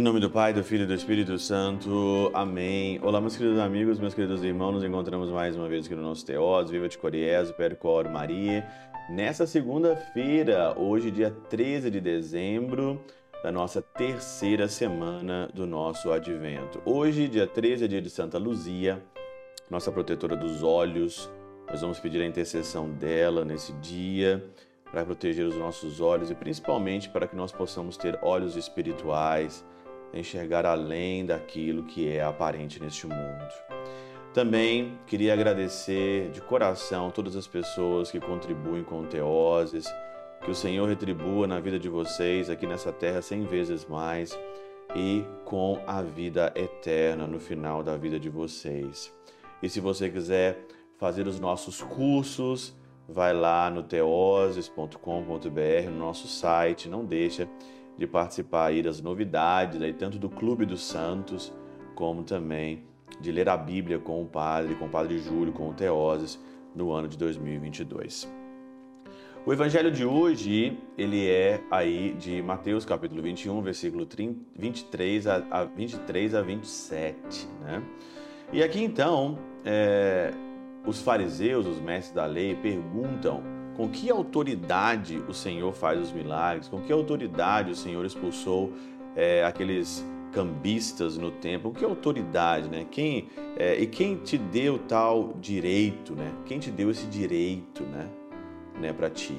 Em nome do Pai, do Filho e do Espírito Santo. Amém. Olá, meus queridos amigos, meus queridos irmãos. Nos encontramos mais uma vez aqui no nosso Teós. Viva de Coriés, Percor Maria. Nessa segunda-feira, hoje, dia 13 de dezembro, da nossa terceira semana do nosso advento. Hoje, dia 13, é dia de Santa Luzia, nossa protetora dos olhos. Nós vamos pedir a intercessão dela nesse dia para proteger os nossos olhos e principalmente para que nós possamos ter olhos espirituais enxergar além daquilo que é aparente neste mundo. Também queria agradecer de coração todas as pessoas que contribuem com Teoses, que o Senhor retribua na vida de vocês aqui nessa terra cem vezes mais e com a vida eterna no final da vida de vocês. E se você quiser fazer os nossos cursos, vai lá no teoses.com.br, no nosso site, não deixa de participar aí das novidades, aí, tanto do Clube dos Santos, como também de ler a Bíblia com o Padre, com o Padre Júlio, com o Teoses, no ano de 2022. O evangelho de hoje, ele é aí de Mateus capítulo 21, versículo 30, 23 a, 23 a 27, né? E aqui então, é, os fariseus, os mestres da lei, perguntam com que autoridade o Senhor faz os milagres? Com que autoridade o Senhor expulsou é, aqueles cambistas no templo? Com que autoridade, né? Quem é, e quem te deu tal direito, né? Quem te deu esse direito, né? né para ti?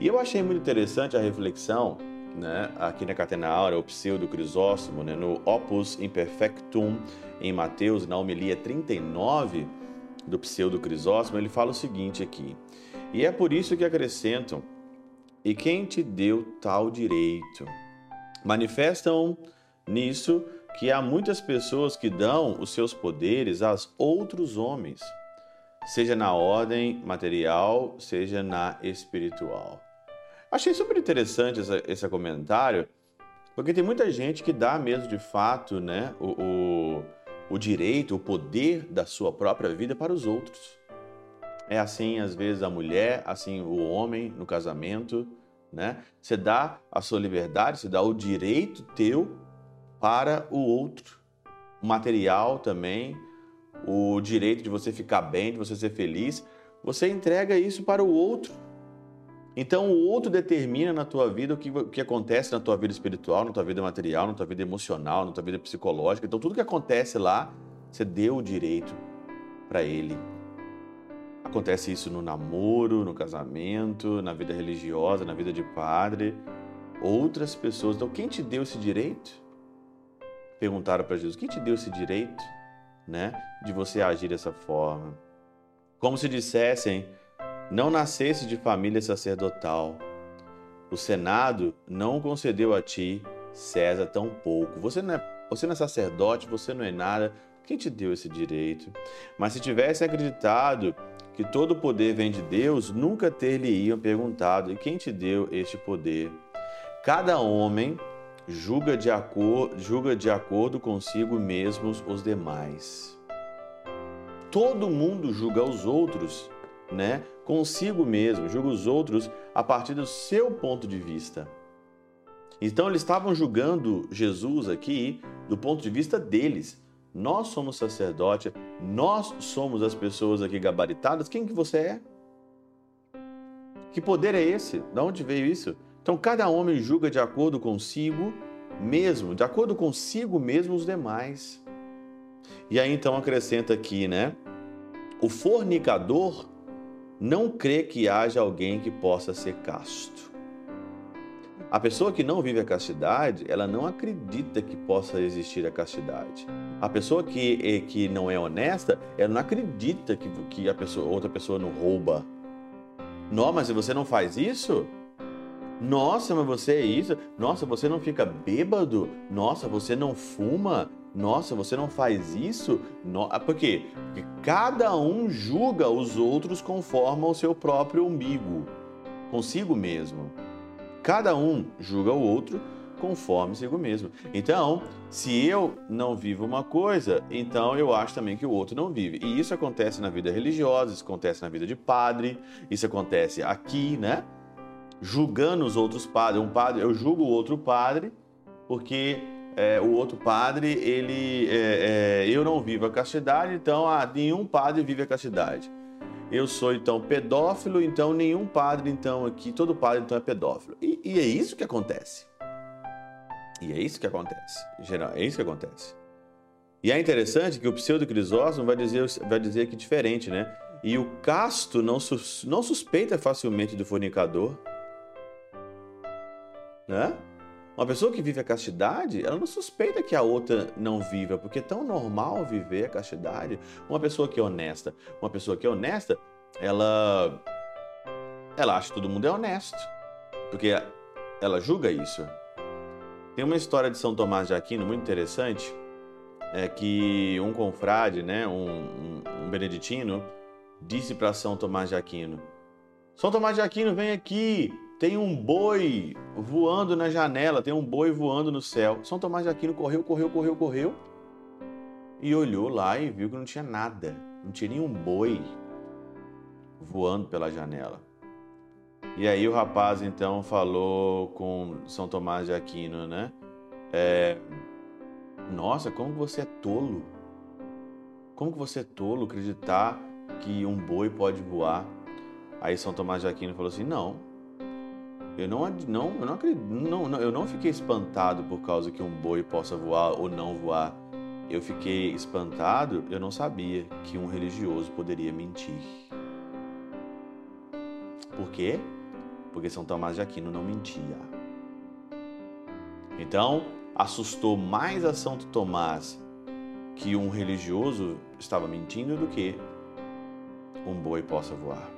E eu achei muito interessante a reflexão, né? Aqui na Catena Aura, o pseudo Crisóstomo, né? No Opus Imperfectum em Mateus, na homilia 39 do pseudo Crisóstomo, ele fala o seguinte aqui. E é por isso que acrescentam: E quem te deu tal direito? Manifestam nisso que há muitas pessoas que dão os seus poderes a outros homens, seja na ordem material, seja na espiritual. Achei super interessante essa, esse comentário, porque tem muita gente que dá mesmo de fato né, o, o, o direito, o poder da sua própria vida para os outros. É assim, às vezes, a mulher, assim o homem no casamento, né? Você dá a sua liberdade, você dá o direito teu para o outro. O material também, o direito de você ficar bem, de você ser feliz, você entrega isso para o outro. Então o outro determina na tua vida o que, o que acontece na tua vida espiritual, na tua vida material, na tua vida emocional, na tua vida psicológica. Então tudo que acontece lá, você deu o direito para ele. Acontece isso no namoro, no casamento, na vida religiosa, na vida de padre. Outras pessoas. Então, quem te deu esse direito? Perguntaram para Jesus: quem te deu esse direito, né, de você agir dessa forma? Como se dissessem: não nascesse de família sacerdotal. O Senado não concedeu a ti, César, tão pouco. Você não é, você não é sacerdote, você não é nada. Quem te deu esse direito? Mas se tivesse acreditado que todo poder vem de Deus, nunca ter-lhe-iam perguntado: e quem te deu este poder? Cada homem julga de, acor julga de acordo consigo mesmos os demais. Todo mundo julga os outros, né? Consigo mesmo, julga os outros a partir do seu ponto de vista. Então eles estavam julgando Jesus aqui do ponto de vista deles. Nós somos sacerdote, nós somos as pessoas aqui gabaritadas. Quem que você é? Que poder é esse? De onde veio isso? Então cada homem julga de acordo consigo mesmo, de acordo consigo mesmo os demais. E aí então acrescenta aqui, né? O fornicador não crê que haja alguém que possa ser casto. A pessoa que não vive a castidade, ela não acredita que possa existir a castidade. A pessoa que, eh, que não é honesta, ela não acredita que, que a pessoa, outra pessoa não rouba. Não, mas se você não faz isso, nossa, mas você é isso? Nossa, você não fica bêbado? Nossa, você não fuma? Nossa, você não faz isso? No... Ah, por quê? Porque cada um julga os outros conforme o seu próprio umbigo, consigo mesmo. Cada um julga o outro conforme sigo mesmo. Então, se eu não vivo uma coisa, então eu acho também que o outro não vive. E isso acontece na vida religiosa, isso acontece na vida de padre, isso acontece aqui, né? Julgando os outros padres. Um padre, eu julgo o outro padre porque é, o outro padre, ele, é, é, eu não vivo a castidade, então ah, nenhum padre vive a castidade. Eu sou então pedófilo, então nenhum padre então aqui, todo padre então é pedófilo. E, e é isso que acontece. E é isso que acontece. Em geral, é isso que acontece. E é interessante que o pseudo Crisóstomo vai dizer, vai dizer que diferente, né? E o casto não, sus, não suspeita facilmente do fornicador. Né? Uma pessoa que vive a castidade, ela não suspeita que a outra não viva, porque é tão normal viver a castidade. Uma pessoa que é honesta, uma pessoa que é honesta, ela ela acha que todo mundo é honesto, porque ela julga isso. Tem uma história de São Tomás de Aquino muito interessante, é que um confrade, né, um, um, beneditino, disse para São Tomás de Aquino: São Tomás de Aquino, vem aqui, tem um boi voando na janela, tem um boi voando no céu. São Tomás de Aquino correu, correu, correu, correu e olhou lá e viu que não tinha nada, não tinha nenhum boi voando pela janela. E aí o rapaz então falou com São Tomás de Aquino, né? É, Nossa, como você é tolo! Como que você é tolo acreditar que um boi pode voar? Aí São Tomás de Aquino falou assim: Não, eu não, não, eu não acredito, não, não, eu não fiquei espantado por causa que um boi possa voar ou não voar. Eu fiquei espantado, eu não sabia que um religioso poderia mentir. Por quê? porque São Tomás de Aquino não mentia. Então, assustou mais a Santo Tomás que um religioso estava mentindo do que um boi possa voar.